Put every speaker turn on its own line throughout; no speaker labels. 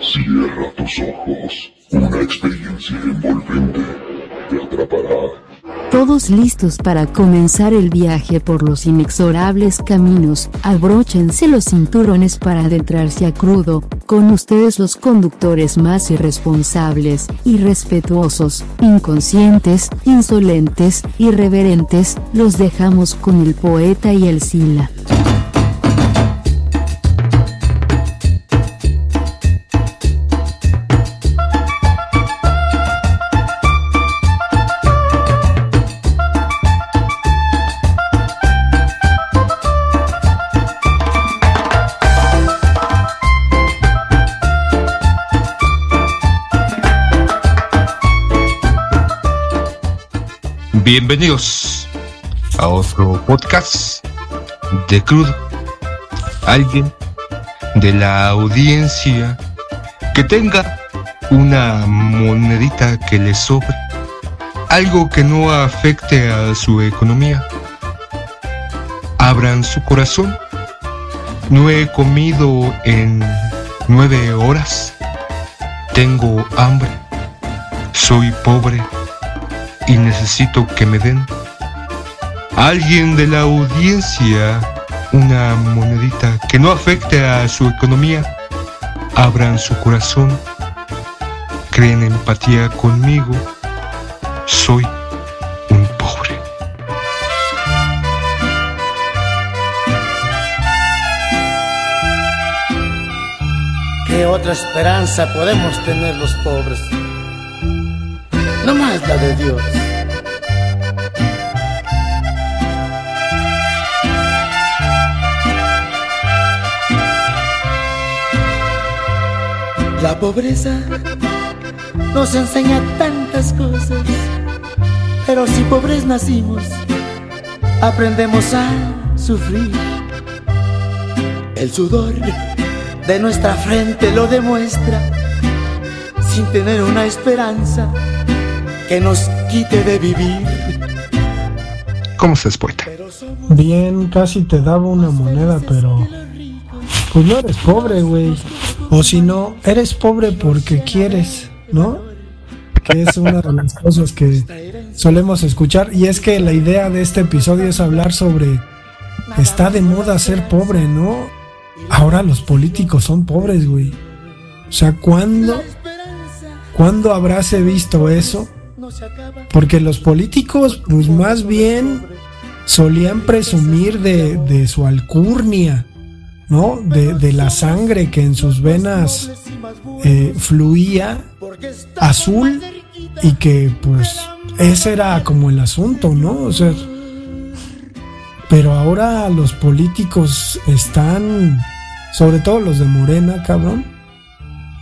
Cierra tus ojos. Una experiencia envolvente te atrapará.
Todos listos para comenzar el viaje por los inexorables caminos, abróchense los cinturones para adentrarse a crudo, con ustedes los conductores más irresponsables, irrespetuosos, inconscientes, insolentes, irreverentes, los dejamos con el poeta y el sila.
Bienvenidos a otro podcast de Crudo. Alguien de la audiencia que tenga una monedita que le sobre, algo que no afecte a su economía. Abran su corazón. No he comido en nueve horas. Tengo hambre. Soy pobre y necesito que me den alguien de la audiencia una monedita que no afecte a su economía. Abran su corazón, creen empatía conmigo. Soy un pobre.
¿Qué otra esperanza podemos tener los pobres? No más la de Dios. La pobreza nos enseña tantas cosas, pero si pobres nacimos, aprendemos a sufrir. El sudor de nuestra frente lo demuestra, sin tener una esperanza que nos quite de vivir.
¿Cómo estás, poeta?
Bien, casi te daba una moneda, pero pues no eres pobre, güey. O si no, eres pobre porque quieres, ¿no? Que es una de las cosas que solemos escuchar. Y es que la idea de este episodio es hablar sobre, está de moda ser pobre, ¿no? Ahora los políticos son pobres, güey. O sea, ¿cuándo, ¿cuándo habráse visto eso? Porque los políticos, pues más bien solían presumir de, su alcurnia, ¿no? De, de, la sangre que en sus venas eh, fluía azul y que pues ese era como el asunto, ¿no? O sea, pero ahora los políticos están, sobre todo los de Morena, cabrón,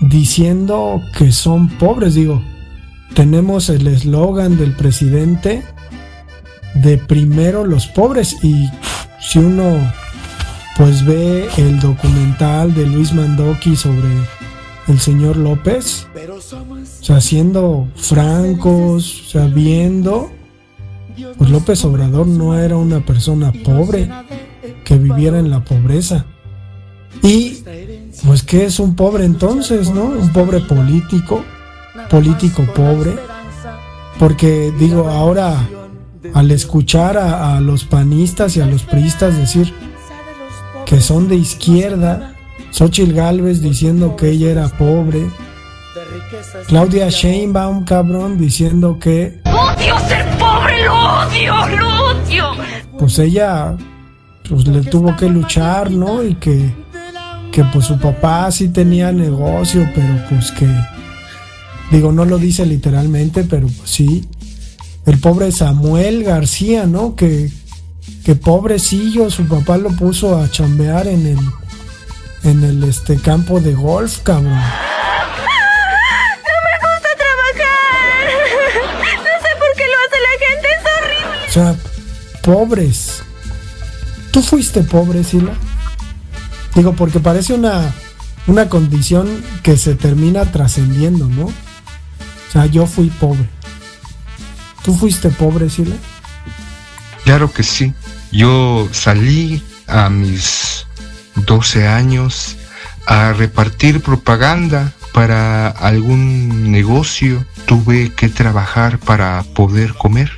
diciendo que son pobres, digo tenemos el eslogan del presidente de primero los pobres y si uno pues ve el documental de Luis Mandoki sobre el señor López, o sea, siendo francos, o sea, viendo, pues López Obrador no era una persona pobre que viviera en la pobreza. Y pues ¿qué es un pobre entonces, no? Un pobre político político pobre, porque digo, ahora al escuchar a, a, los panistas y a los priistas decir que son de izquierda, Xochitl Galvez diciendo que ella era pobre, Claudia Sheinbaum, cabrón, diciendo que...
¡Odio ser pobre! ¡Lo odio! ¡Lo odio!
Pues ella pues le tuvo que luchar, ¿no? Y que, que pues su papá sí tenía negocio, pero pues que Digo, no lo dice literalmente, pero sí. El pobre Samuel García, ¿no? Que, que pobrecillo, su papá lo puso a chambear en el, en el este campo de golf, cabrón.
No me gusta trabajar. No sé por qué lo hace la gente, es horrible.
O sea, pobres. ¿Tú fuiste pobre, Sila? Digo, porque parece una, una condición que se termina trascendiendo, ¿no? O sea, yo fui pobre. ¿Tú fuiste pobre, Sile?
Claro que sí. Yo salí a mis 12 años a repartir propaganda para algún negocio, tuve que trabajar para poder comer.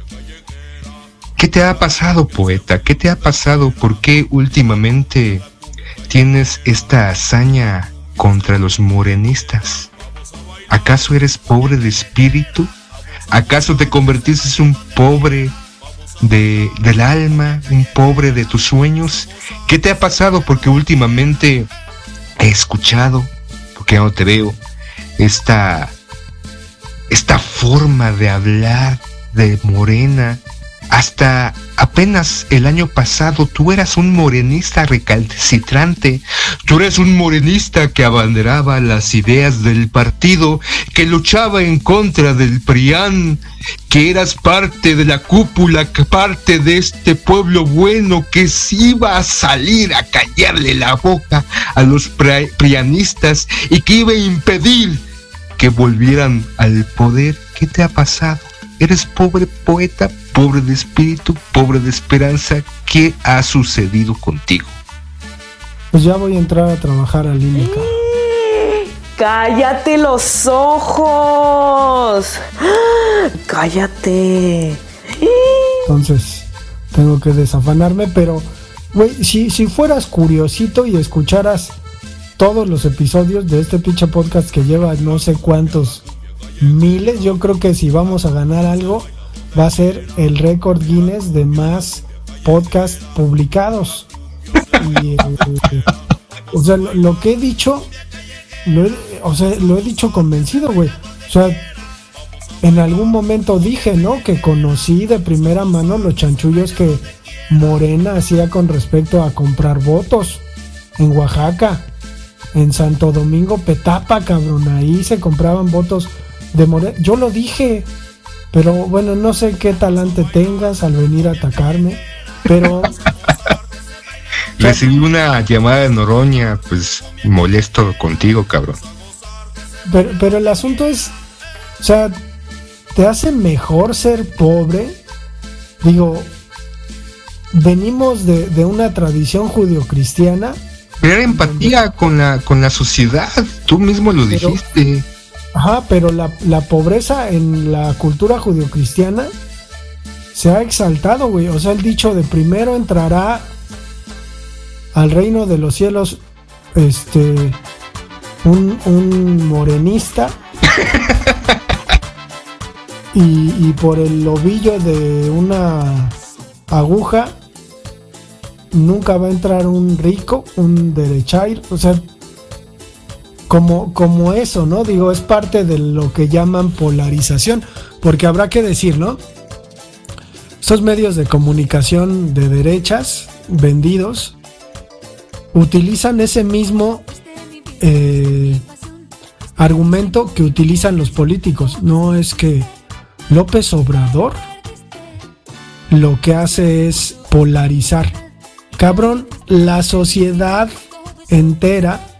¿Qué te ha pasado, poeta? ¿Qué te ha pasado? ¿Por qué últimamente tienes esta hazaña contra los morenistas? ¿Acaso eres pobre de espíritu? ¿Acaso te convertiste en un pobre de, del alma, un pobre de tus sueños? ¿Qué te ha pasado? Porque últimamente he escuchado, porque ya no te veo, esta, esta forma de hablar de morena, hasta apenas el año pasado tú eras un morenista recalcitrante, tú eres un morenista que abanderaba las ideas del partido, que luchaba en contra del PRIAN, que eras parte de la cúpula, parte de este pueblo bueno que se iba a salir a callarle la boca a los prianistas y que iba a impedir que volvieran al poder. ¿Qué te ha pasado? ¿Eres pobre poeta, pobre de espíritu, pobre de esperanza? ¿Qué ha sucedido contigo?
Pues ya voy a entrar a trabajar al INECA.
¡Cállate los ojos! ¡Cállate!
Entonces, tengo que desafanarme, pero, güey, si, si fueras curiosito y escucharas todos los episodios de este pinche podcast que lleva no sé cuántos miles. Yo creo que si vamos a ganar algo, va a ser el récord Guinness de más podcasts publicados. Y, eh, o sea, lo, que he dicho, lo he, o sea, lo he dicho convencido, güey. O sea, en algún momento dije, ¿no? Que conocí de primera mano los chanchullos que Morena hacía con respecto a comprar votos en Oaxaca, en Santo Domingo, Petapa, cabrón. Ahí se compraban votos de Yo lo dije, pero bueno, no sé qué talante tengas al venir a atacarme, pero...
Recibí una llamada de Noroña, pues molesto contigo, cabrón.
Pero, pero el asunto es, o sea, ¿te hace mejor ser pobre? Digo, venimos de, de una tradición judio-cristiana.
Tener empatía con la, con la sociedad, tú mismo lo dijiste.
Ajá, pero la, pobreza en la cultura judio-cristiana se ha exaltado, güey. O sea, el dicho de primero entrará al reino de los cielos este un, un morenista y, y, por el ovillo de una aguja nunca va a entrar un rico, un derechair. O sea, como, como eso, ¿no? Digo, es parte de lo que llaman polarización, porque habrá que decir, ¿no? Estos medios de comunicación de derechas vendidos utilizan ese mismo eh, argumento que utilizan los políticos. No es que López Obrador lo que hace es polarizar. Cabrón, la sociedad entera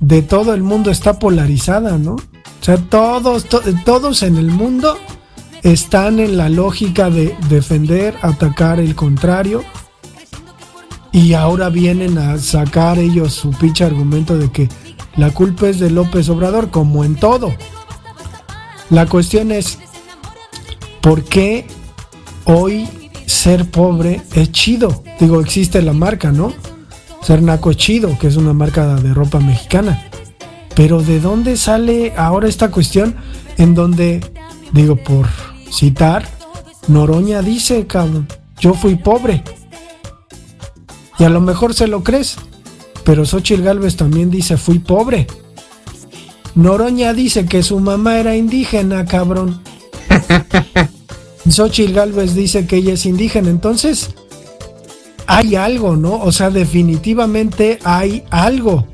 de todo el mundo está polarizada, ¿no? O sea, todos, todos en el mundo están en la lógica de defender, atacar el contrario. Y ahora vienen a sacar ellos su pinche argumento de que la culpa es de López Obrador, como en todo. La cuestión es, ¿por qué hoy ser pobre es chido? Digo, existe la marca, ¿no? Ser naco chido, que es una marca de ropa mexicana. Pero ¿de dónde sale ahora esta cuestión en donde, digo, por citar, Noroña dice, cabrón, yo fui pobre. Y a lo mejor se lo crees, pero Xochitl Galvez también dice, fui pobre. Noroña dice que su mamá era indígena, cabrón. Xochitl Galvez dice que ella es indígena, entonces hay algo, ¿no? O sea, definitivamente hay algo.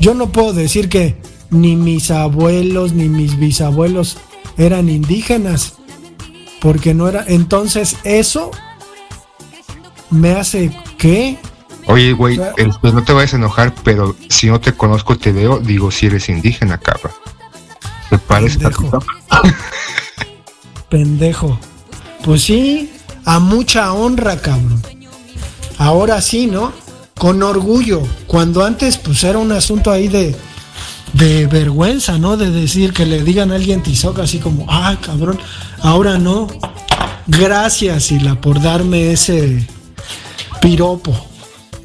Yo no puedo decir que ni mis abuelos ni mis bisabuelos eran indígenas, porque no era. Entonces, eso me hace que.
Oye, güey, pues no te vayas a enojar, pero si no te conozco, te veo, digo si eres indígena, cabrón. ¿Te parece?
Pendejo. Pendejo. Pues sí, a mucha honra, cabrón. Ahora sí, ¿no? Con orgullo. Cuando antes pues era un asunto ahí de de vergüenza, ¿no? De decir que le digan a alguien tizoca así como, ah, cabrón, ahora no. Gracias, Sila, por darme ese piropo.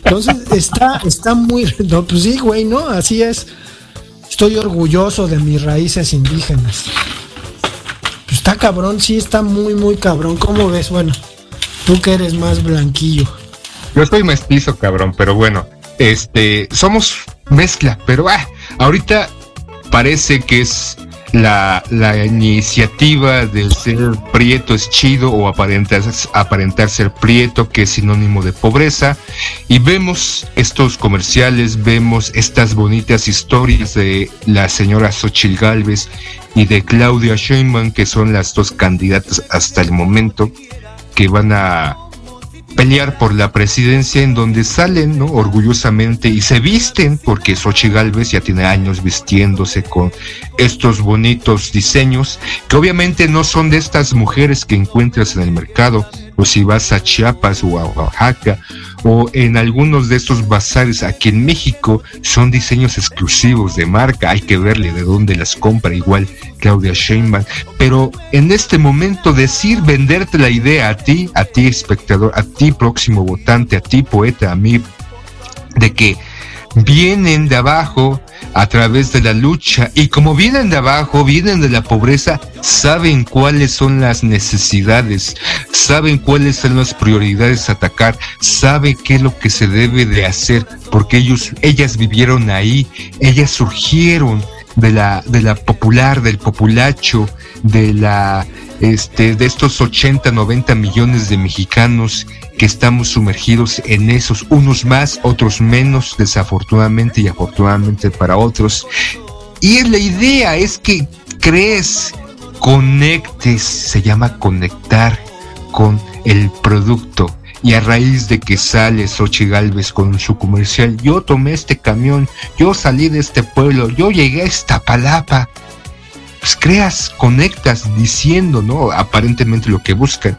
Entonces está, está muy. Pues sí, güey, ¿no? Así es. Estoy orgulloso de mis raíces indígenas. Pues está cabrón, sí, está muy, muy cabrón. ¿Cómo ves? Bueno, tú que eres más blanquillo.
Yo estoy mestizo, cabrón, pero bueno, este, somos mezcla, pero ah, ahorita parece que es la, la, iniciativa de ser prieto es chido o aparentar, aparentar ser prieto, que es sinónimo de pobreza. Y vemos estos comerciales, vemos estas bonitas historias de la señora Xochil Galvez y de Claudia Sheinbaum, que son las dos candidatas hasta el momento que van a pelear por la presidencia en donde salen, ¿no? Orgullosamente y se visten, porque Xochitl Galvez ya tiene años vistiéndose con estos bonitos diseños, que obviamente no son de estas mujeres que encuentras en el mercado, o si vas a Chiapas o a Oaxaca, o en algunos de estos bazares aquí en México, son diseños exclusivos de marca, hay que verle de dónde las compra igual Claudia Sheinbaum, pero en este momento decir, venderte la idea a ti, a ti espectador, a ti próximo votante, a ti poeta, a mí, de que vienen de abajo a través de la lucha. Y como vienen de abajo, vienen de la pobreza, saben cuáles son las necesidades, saben cuáles son las prioridades a atacar, saben qué es lo que se debe de hacer, porque ellos, ellas vivieron ahí, ellas surgieron de la, de la popular, del populacho, de la este, de estos 80, 90 millones de mexicanos que estamos sumergidos en esos, unos más, otros menos, desafortunadamente y afortunadamente para otros. Y la idea es que crees, conectes, se llama conectar con el producto. Y a raíz de que sale Xochitl Galvez con su comercial, yo tomé este camión, yo salí de este pueblo, yo llegué a esta palapa, pues creas, conectas diciendo, ¿no? Aparentemente lo que buscan.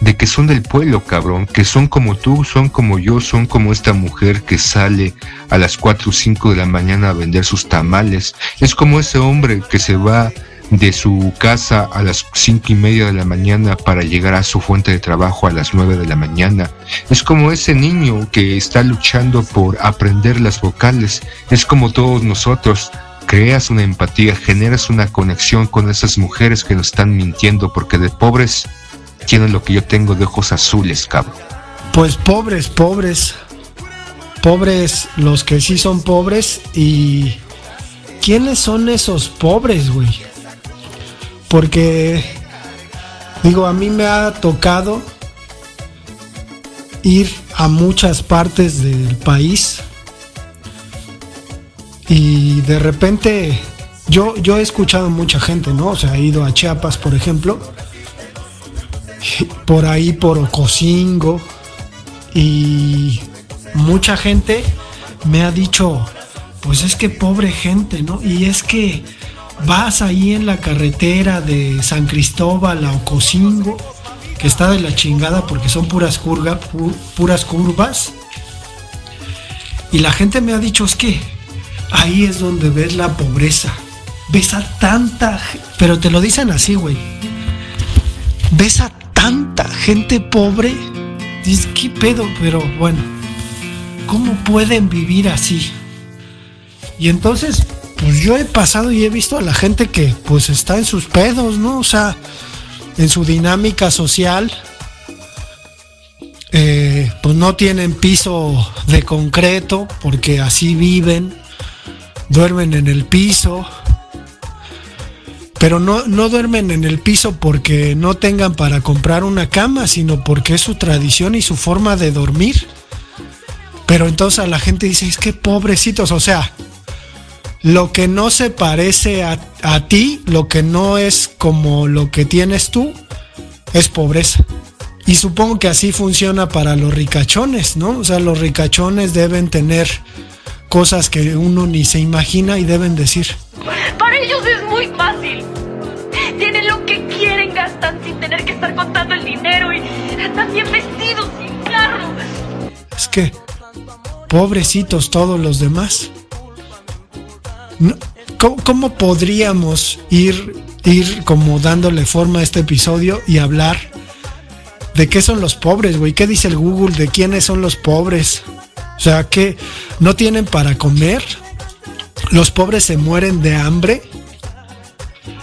De que son del pueblo, cabrón, que son como tú, son como yo, son como esta mujer que sale a las 4 o 5 de la mañana a vender sus tamales. Es como ese hombre que se va de su casa a las cinco y media de la mañana para llegar a su fuente de trabajo a las nueve de la mañana. Es como ese niño que está luchando por aprender las vocales. Es como todos nosotros creas una empatía, generas una conexión con esas mujeres que nos están mintiendo porque de pobres tienen lo que yo tengo de ojos azules, cabrón.
Pues pobres, pobres. Pobres los que sí son pobres y ¿quiénes son esos pobres, güey? Porque digo, a mí me ha tocado ir a muchas partes del país y de repente, yo, yo he escuchado mucha gente, ¿no? O sea, he ido a Chiapas, por ejemplo, por ahí por Ocosingo, y mucha gente me ha dicho, pues es que pobre gente, ¿no? Y es que vas ahí en la carretera de San Cristóbal a Ocosingo, que está de la chingada porque son puras, puras curvas, y la gente me ha dicho, es que ahí es donde ves la pobreza. Ves a tanta, pero te lo dicen así, güey. Ves a tanta gente pobre. Dices, ¿qué pedo? Pero bueno, ¿cómo pueden vivir así? Y entonces, pues yo he pasado y he visto a la gente que pues está en sus pedos, ¿no? O sea, en su dinámica social. Eh, pues no tienen piso de concreto porque así viven duermen en el piso, pero no, no duermen en el piso porque no tengan para comprar una cama, sino porque es su tradición y su forma de dormir. Pero entonces la gente dice, es que pobrecitos, o sea, lo que no se parece a, a ti, lo que no es como lo que tienes tú, es pobreza. Y supongo que así funciona para los ricachones, ¿no? O sea, los ricachones deben tener cosas que uno ni se imagina y deben decir.
Para ellos es muy fácil. Tienen lo que quieren, gastan sin tener que estar contando el dinero y están bien vestidos y carro.
Es que, pobrecitos todos los demás. ¿Cómo, podríamos ir, ir como dándole forma a este episodio y hablar de qué son los pobres, güey? ¿Qué dice el Google de quiénes son los pobres? O sea, que no tienen para comer. Los pobres se mueren de hambre.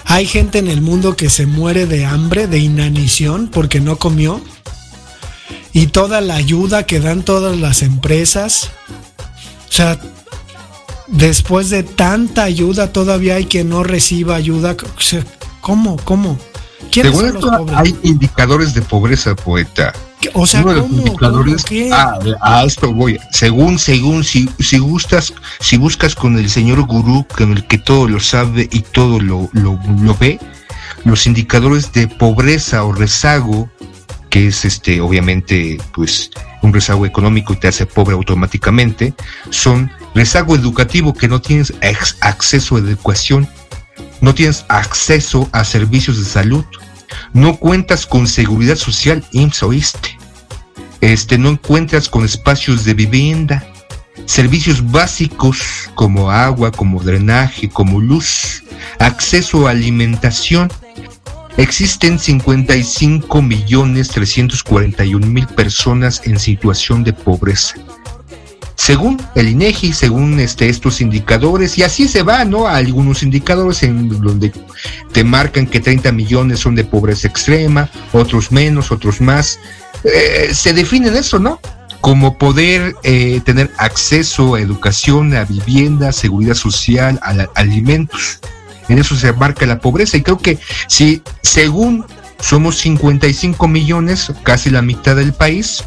Hay gente en el mundo que se muere de hambre, de inanición, porque no comió. Y toda la ayuda que dan todas las empresas. O sea, después de tanta ayuda, todavía hay quien no reciba ayuda. ¿Cómo? ¿Cómo?
Según esto, hay indicadores de pobreza, poeta.
O sea, ¿cómo?
indicadores, ah, a esto voy. Según, según, si, si gustas, si buscas con el señor gurú, con el que todo lo sabe y todo lo, lo, lo ve, los indicadores de pobreza o rezago, que es este, obviamente, pues, un rezago económico y te hace pobre automáticamente, son rezago educativo que no tienes acceso a educación, no tienes acceso a servicios de salud, no cuentas con seguridad social, IMSS oíste, este, no encuentras con espacios de vivienda, servicios básicos como agua, como drenaje, como luz, acceso a alimentación. Existen 55 millones 341 mil personas en situación de pobreza según el INEGI, según este, estos indicadores, y así se va, ¿no? A algunos indicadores en donde te marcan que 30 millones son de pobreza extrema, otros menos, otros más. Eh, se define eso, ¿no? Como poder eh, tener acceso a educación, a vivienda, seguridad social, a, a alimentos. En eso se marca la pobreza. Y creo que si, según somos 55 millones, casi la mitad del país,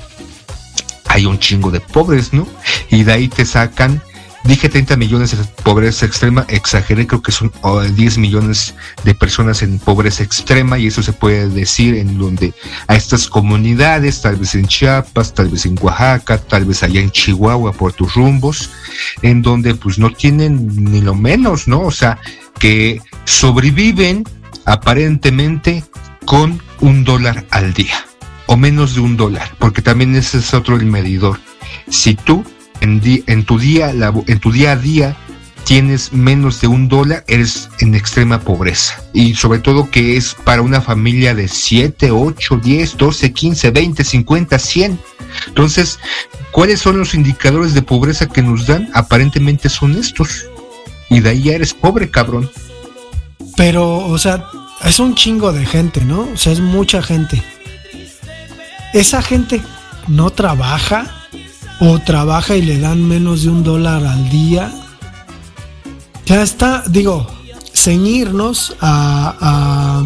hay un chingo de pobres, ¿no? Y de ahí te sacan, dije 30 millones de pobreza extrema, exageré, creo que son 10 millones de personas en pobreza extrema y eso se puede decir en donde a estas comunidades, tal vez en Chiapas, tal vez en Oaxaca, tal vez allá en Chihuahua por tus rumbos, en donde pues no tienen ni lo menos, ¿no? O sea, que sobreviven aparentemente con un dólar al día o menos de un dólar, porque también ese es otro el medidor. Si tú en, tu día, en tu día a día tienes menos de un dólar, eres en extrema pobreza. Y sobre todo que es para una familia de 7, 8, 10, 12, 15, 20, 50, 100. Entonces, ¿cuáles son los indicadores de pobreza que nos dan? Aparentemente son estos. Y de ahí ya eres pobre, cabrón.
Pero, o sea, es un chingo de gente, ¿no? O sea, es mucha gente esa gente no trabaja o trabaja y le dan menos de un dólar al día. Ya está, digo, ceñirnos a,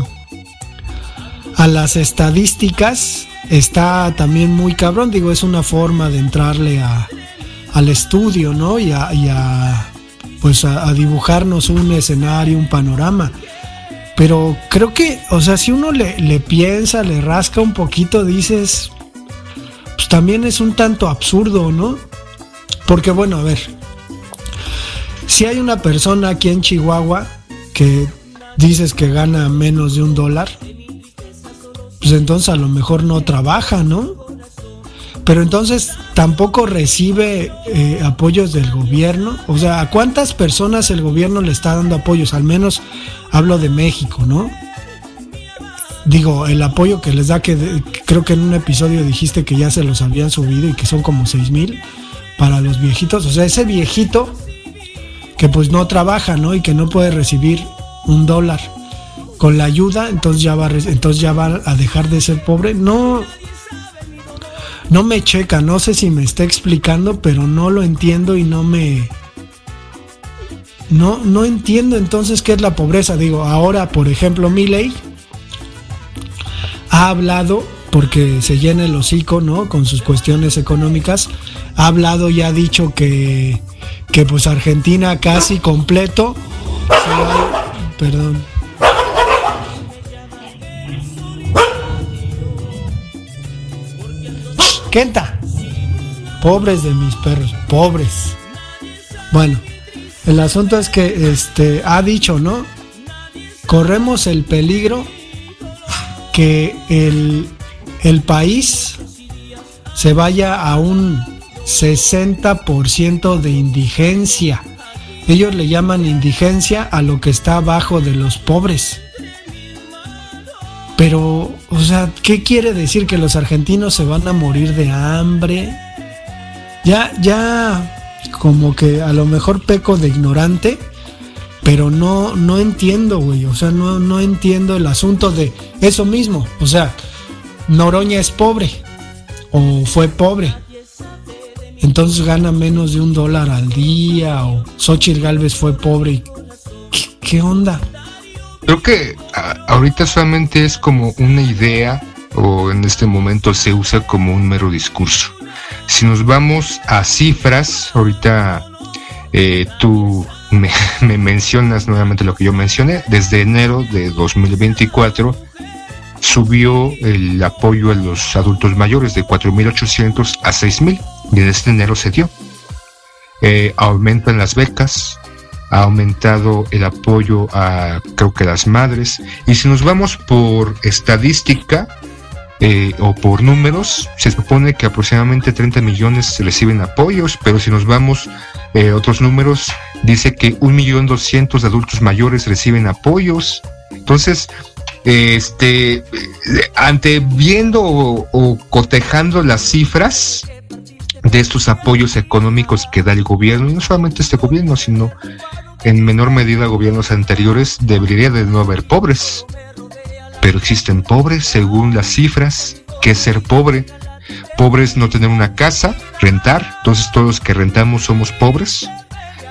a, las estadísticas está también muy cabrón. Digo, es una forma de entrarle a, al estudio, ¿no? Y a, y a pues a, dibujarnos un escenario, un panorama. Pero creo que, o sea, si uno le, piensa, le rasca un poquito, dices, pues también es un tanto absurdo, ¿no? Porque bueno, a ver, si hay una persona aquí en Chihuahua que dices que gana menos de un dólar, pues entonces a lo mejor no trabaja, ¿no? pero entonces tampoco recibe eh, apoyos del gobierno. O sea, ¿a cuántas personas el gobierno le está dando apoyos? Al menos hablo de México, ¿no? Digo, el apoyo que les da, que creo que en un episodio dijiste que ya se los habían subido y que son como 6 mil para los viejitos. O sea, ese viejito que pues no trabaja, ¿no? Y que no puede recibir un dólar con la ayuda, entonces ya va, entonces ya va a dejar de ser pobre. No, no me checa, no sé si me está explicando, pero no lo entiendo y no me... No, no entiendo entonces qué es la pobreza. Digo, ahora, por ejemplo, Milley ha hablado, porque se llena el hocico, ¿no? Con sus cuestiones económicas, ha hablado y ha dicho que, que pues Argentina casi completo. Perdón. Kenta. Pobres de mis perros, pobres. Bueno, el asunto es que este ha dicho, ¿no? Corremos el peligro que el, el país se vaya a un 60% de indigencia. ellos le llaman indigencia a lo que está abajo de los pobres. Pero, o sea, ¿qué quiere decir que los argentinos se van a morir de hambre? Ya, ya, como que a lo mejor peco de ignorante, pero no, no entiendo, güey. O sea, no, no entiendo el asunto de eso mismo. O sea, Noroña es pobre o fue pobre. Entonces gana menos de un dólar al día o Xochitl Galvez fue pobre. ¿Qué, qué onda?
Creo que ahorita solamente es como una idea o en este momento se usa como un mero discurso. Si nos vamos a cifras, ahorita eh, tú me, me, mencionas nuevamente lo que yo mencioné, desde enero de 2024 subió el apoyo a los adultos mayores de 4.800 a 6.000 y en este enero se dio. Eh, aumentan las becas, ha aumentado el apoyo a creo que las madres. Y si nos vamos por estadística eh, o por números se supone que aproximadamente 30 millones reciben apoyos pero si nos vamos eh, otros números dice que un millón doscientos adultos mayores reciben apoyos. Entonces este ante viendo o, o cotejando las cifras de estos apoyos económicos que da el gobierno, y no solamente este gobierno, sino en menor medida gobiernos anteriores, debería de no haber pobres. Pero existen pobres según las cifras. ¿Qué es ser pobre? Pobre es no tener una casa, rentar, entonces todos los que rentamos somos pobres.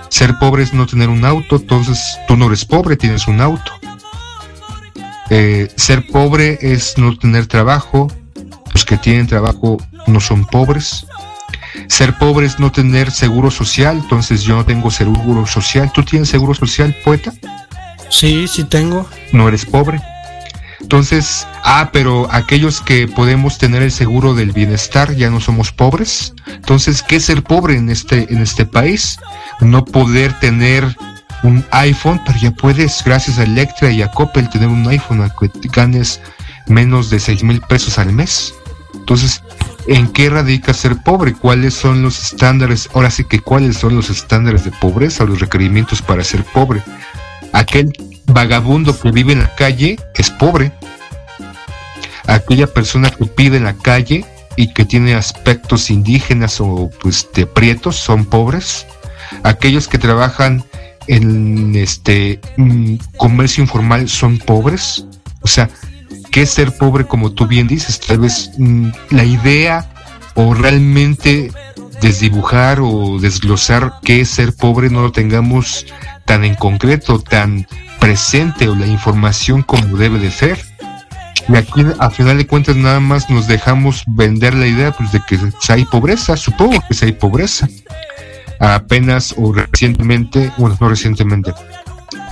Ser pobre es no tener un auto, entonces tú no eres pobre, tienes un auto. Eh, ser pobre es no tener trabajo, los que tienen trabajo no son pobres. Ser pobre es no tener seguro social, entonces yo no tengo seguro social. ¿Tú tienes seguro social, poeta?
Sí, sí tengo.
No eres pobre. Entonces, ah, pero aquellos que podemos tener el seguro del bienestar ya no somos pobres. Entonces, ¿qué es ser pobre en este, en este país? No poder tener un iPhone, pero ya puedes, gracias a Electra y a Coppel, tener un iPhone al que ganes menos de 6 mil pesos al mes. Entonces, ¿en qué radica ser pobre? ¿Cuáles son los estándares? Ahora sí que, ¿cuáles son los estándares de pobreza, los requerimientos para ser pobre? Aquel vagabundo que vive en la calle es pobre. Aquella persona que pide en la calle y que tiene aspectos indígenas o pues de prietos son pobres. Aquellos que trabajan en este mm, comercio informal son pobres. O sea, ¿qué ser pobre como tú bien dices? Tal vez mm, la idea o realmente desdibujar o desglosar qué es ser pobre no lo tengamos tan en concreto, tan presente o la información como debe de ser. Y aquí a final de cuentas nada más nos dejamos vender la idea pues, de que hay pobreza, supongo que hay pobreza. Apenas o recientemente, bueno, no recientemente,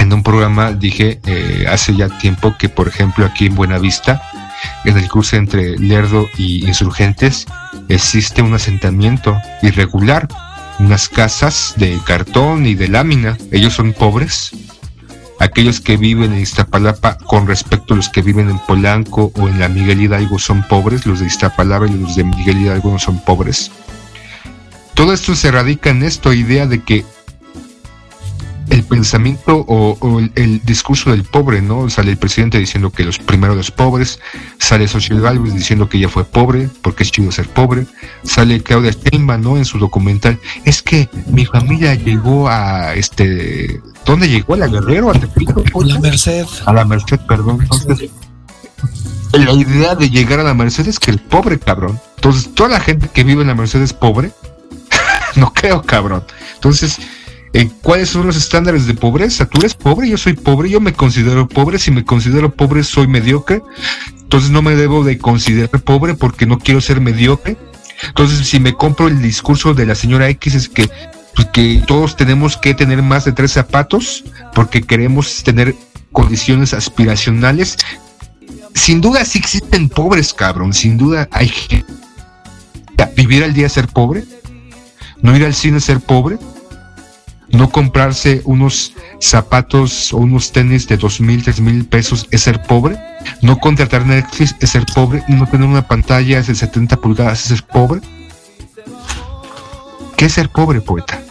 en un programa dije eh, hace ya tiempo que, por ejemplo, aquí en Buenavista, en el cruce entre Lerdo y Insurgentes, existe un asentamiento irregular, unas casas de cartón y de lámina. Ellos son pobres. Aquellos que viven en Iztapalapa con respecto a los que viven en Polanco o en la Miguel Hidalgo son pobres, los de Iztapalapa y los de Miguel Hidalgo no son pobres. Todo esto se radica en esta idea de que el pensamiento o, el, discurso del pobre, ¿no? Sale el presidente diciendo que los primeros los pobres, sale Social Galvez diciendo que ella fue pobre, porque es chido ser pobre, sale Claudia Steinman, ¿no? En su documental, es que mi familia llegó a este, ¿dónde llegó? ¿A la Guerrero? ¿A?
A la Merced.
A la Merced, perdón. Entonces, la idea de llegar a la Merced es que el pobre cabrón, entonces toda la gente que vive en la Merced es pobre, no creo cabrón. Entonces, cuáles son los estándares de pobreza. Tú eres pobre, yo soy pobre, yo me considero pobre, si me considero pobre soy mediocre, entonces no me debo de considerar pobre porque no quiero ser mediocre. Entonces si me compro el discurso de la señora X es que, pues, que todos tenemos que tener más de tres zapatos porque queremos tener condiciones aspiracionales. Sin duda sí existen pobres, cabrón, sin duda hay gente. Vivir al día ser pobre, no ir al cine ser pobre, no comprarse unos zapatos o unos tenis de dos mil, tres mil pesos es ser pobre. No contratar Netflix es ser pobre. No tener una pantalla de 70 pulgadas es ser pobre. ¿Qué es ser pobre, poeta?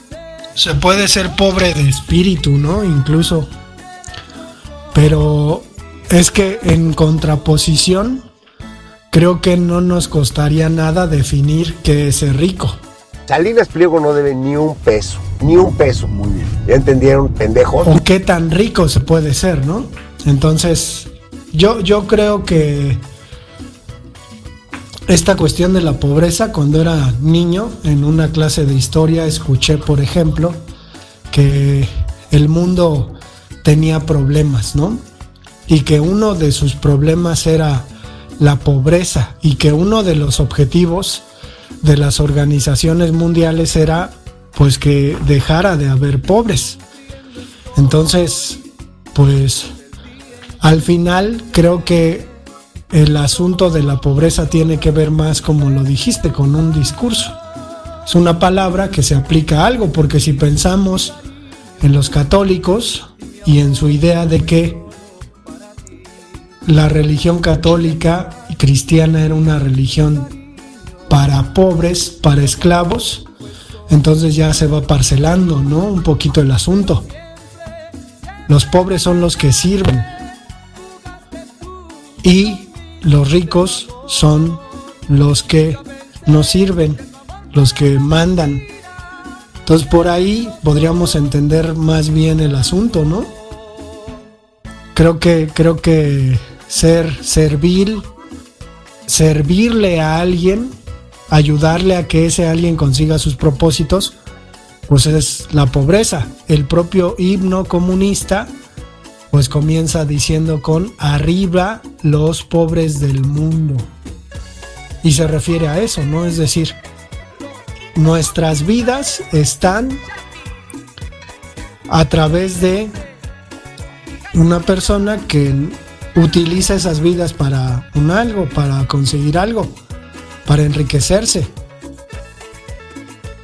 se puede ser pobre de espíritu, ¿no? Incluso. Pero es que en contraposición, creo que no nos costaría nada definir qué es ser rico.
Salinas Pliego no debe ni un peso, ni un peso. Muy bien. ¿Ya entendieron, pendejos?
O qué tan rico se puede ser, ¿no? Entonces, yo, yo creo que esta cuestión de la pobreza, cuando era niño, en una clase de historia, escuché, por ejemplo, que el mundo tenía problemas, ¿no? Y que uno de sus problemas era la pobreza y que uno de los objetivos de las organizaciones mundiales era pues que dejara de haber pobres. Entonces, pues al final creo que el asunto de la pobreza tiene que ver más, como lo dijiste, con un discurso. Es una palabra que se aplica a algo, porque si pensamos en los católicos y en su idea de que la religión católica y cristiana era una religión para pobres, para esclavos, entonces ya se va parcelando, ¿no? Un poquito el asunto. Los pobres son los que sirven. Y los ricos son los que nos sirven, los que mandan. Entonces por ahí podríamos entender más bien el asunto, ¿no? Creo que, creo que ser servil, servirle a alguien, ayudarle a que ese alguien consiga sus propósitos, pues es la pobreza. El propio himno comunista pues comienza diciendo con arriba los pobres del mundo. Y se refiere a eso, ¿no? Es decir, nuestras vidas están a través de una persona que utiliza esas vidas para un algo, para conseguir algo, para enriquecerse.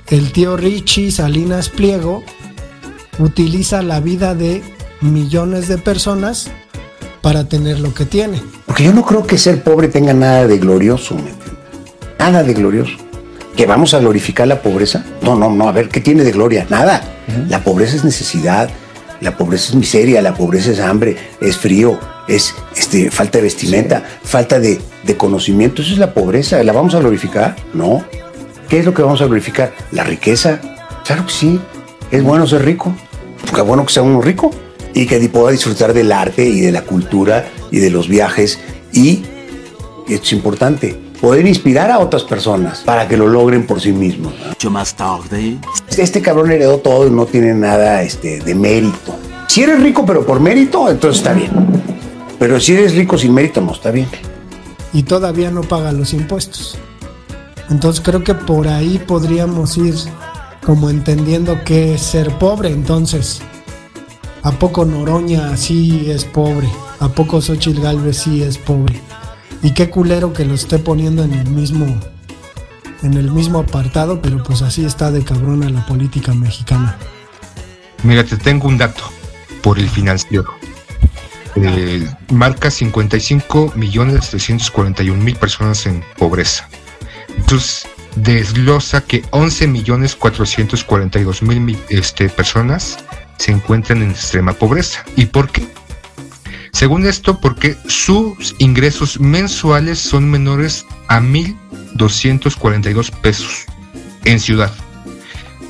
El tío Richie Salinas Pliego utiliza la vida de millones de personas para tener lo que tiene.
Porque yo no creo que ser pobre tenga nada de glorioso, ¿me Nada de glorioso. ¿Que vamos a glorificar la pobreza? No, no, no. A ver, ¿qué tiene de gloria? Nada. La pobreza es necesidad, la pobreza es miseria, la pobreza es hambre, es frío, es este, falta de vestimenta, falta de, de conocimiento. Eso es la pobreza. ¿La vamos a glorificar? No. ¿Qué es lo que vamos a glorificar? La riqueza. Claro que sí. Es bueno ser rico. Porque es bueno que sea uno rico y que pueda disfrutar del arte y de la cultura y de los viajes y, esto es importante, poder inspirar a otras personas para que lo logren por sí mismos.
Mucho más tarde.
Este cabrón heredó todo y no tiene nada este, de mérito. Si eres rico pero por mérito, entonces está bien. Pero si eres rico sin mérito, no está bien.
Y todavía no paga los impuestos. Entonces creo que por ahí podríamos ir como entendiendo qué es ser pobre. Entonces, ¿A poco Noroña sí es pobre? ¿A poco Xochitl Galvez sí es pobre? Y qué culero que lo esté poniendo en el mismo en el mismo apartado, pero pues así está de cabrona la política mexicana.
Mira, te tengo un dato por el financiero. Eh, marca 55 millones 341 mil personas en pobreza. Entonces, desglosa que 11 millones 442 mil este, personas se encuentran en extrema pobreza. ¿Y por qué? Según esto, porque sus ingresos mensuales son menores a 1.242 pesos en ciudad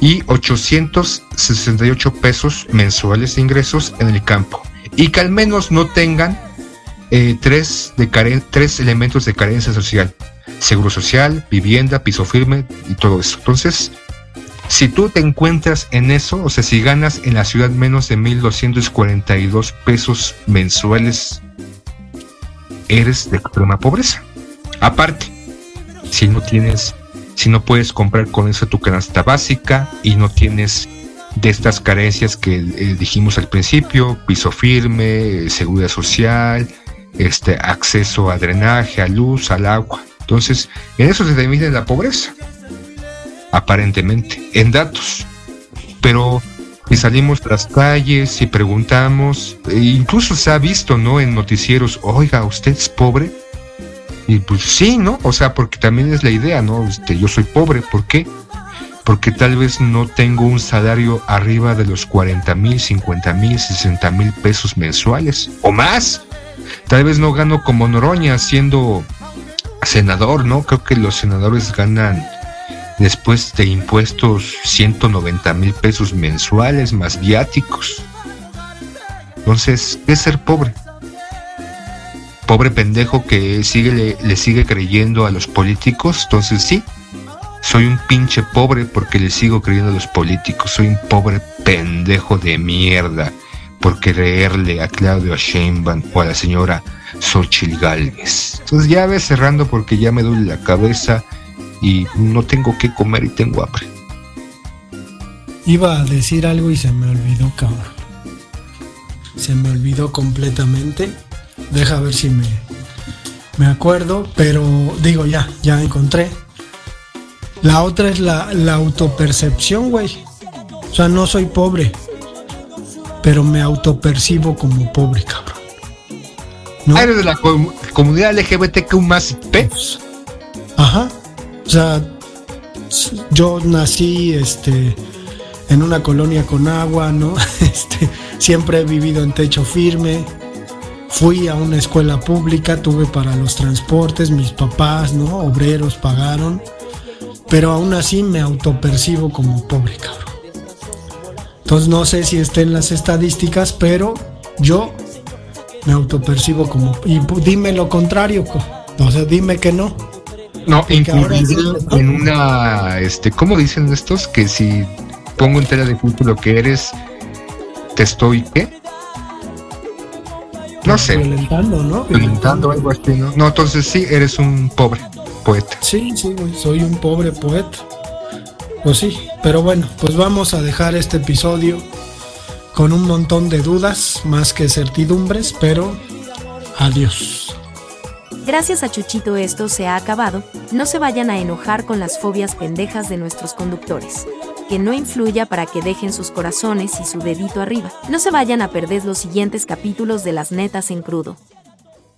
y 868 pesos mensuales de ingresos en el campo y que al menos no tengan eh, tres, de tres elementos de carencia social, seguro social, vivienda, piso firme y todo eso. Entonces, si tú te encuentras en eso, o sea, si ganas en la ciudad menos de 1.242 pesos mensuales, eres de extrema pobreza. Aparte, si no tienes, si no puedes comprar con eso tu canasta básica y no tienes de estas carencias que eh, dijimos al principio, piso firme, seguridad social, este acceso a drenaje, a luz, al agua. Entonces, en eso se divide la pobreza aparentemente, en datos. Pero si salimos a las calles y preguntamos, e incluso se ha visto, ¿no? En noticieros, oiga, ¿usted es pobre? Y pues sí, ¿no? O sea, porque también es la idea, ¿no? Este, yo soy pobre, ¿por qué? porque tal vez no tengo un salario arriba de los 40 mil, 50 mil, 60 mil pesos mensuales o más. Tal vez no gano como Noroña siendo senador, ¿no? Creo que los senadores ganan después de impuestos 190 mil pesos mensuales más viáticos. Entonces, ¿qué es ser pobre? Pobre pendejo que sigue, le, sigue creyendo a los políticos. Entonces sí, soy un pinche pobre porque le sigo creyendo a los políticos. Soy un pobre pendejo de mierda por creerle a Claudio Sheinbaum o a la señora Xochitl Galvez. Entonces ya ve cerrando porque ya me duele la cabeza y no tengo que comer y tengo hambre.
Iba a decir algo y se me olvidó, cabrón. Se me olvidó completamente. Deja ver si me, me acuerdo, pero digo ya, ya encontré. La otra es la, la autopercepción, güey. O sea, no soy pobre, pero me autopercibo como pobre, cabrón.
¿No? ¿Eres de la com comunidad LGBTQ más P?
Ajá. O sea, yo nací este, en una colonia con agua, ¿no? Este, siempre he vivido en techo firme. Fui a una escuela pública, tuve para los transportes, mis papás, ¿no? Obreros pagaron. Pero aún así me autopercibo como pobre, cabrón. Entonces no sé si esté en las estadísticas, pero yo me autopercibo como... Y dime lo contrario, o sea, dime que no.
No, incluido en una, este, ¿cómo dicen estos? Que si pongo en tela de culto lo que eres, te estoy, ¿qué? No sé.
Violentando, ¿no?
Violentando algo así, ¿no? No, entonces sí, eres un pobre poeta.
Sí, sí, güey, soy un pobre poeta. Pues sí, pero bueno, pues vamos a dejar este episodio con un montón de dudas, más que certidumbres, pero adiós.
Gracias a Chuchito esto se ha acabado, no se vayan a enojar con las fobias pendejas de nuestros conductores. Que no influya para que dejen sus corazones y su dedito arriba. No se vayan a perder los siguientes capítulos de las netas en crudo.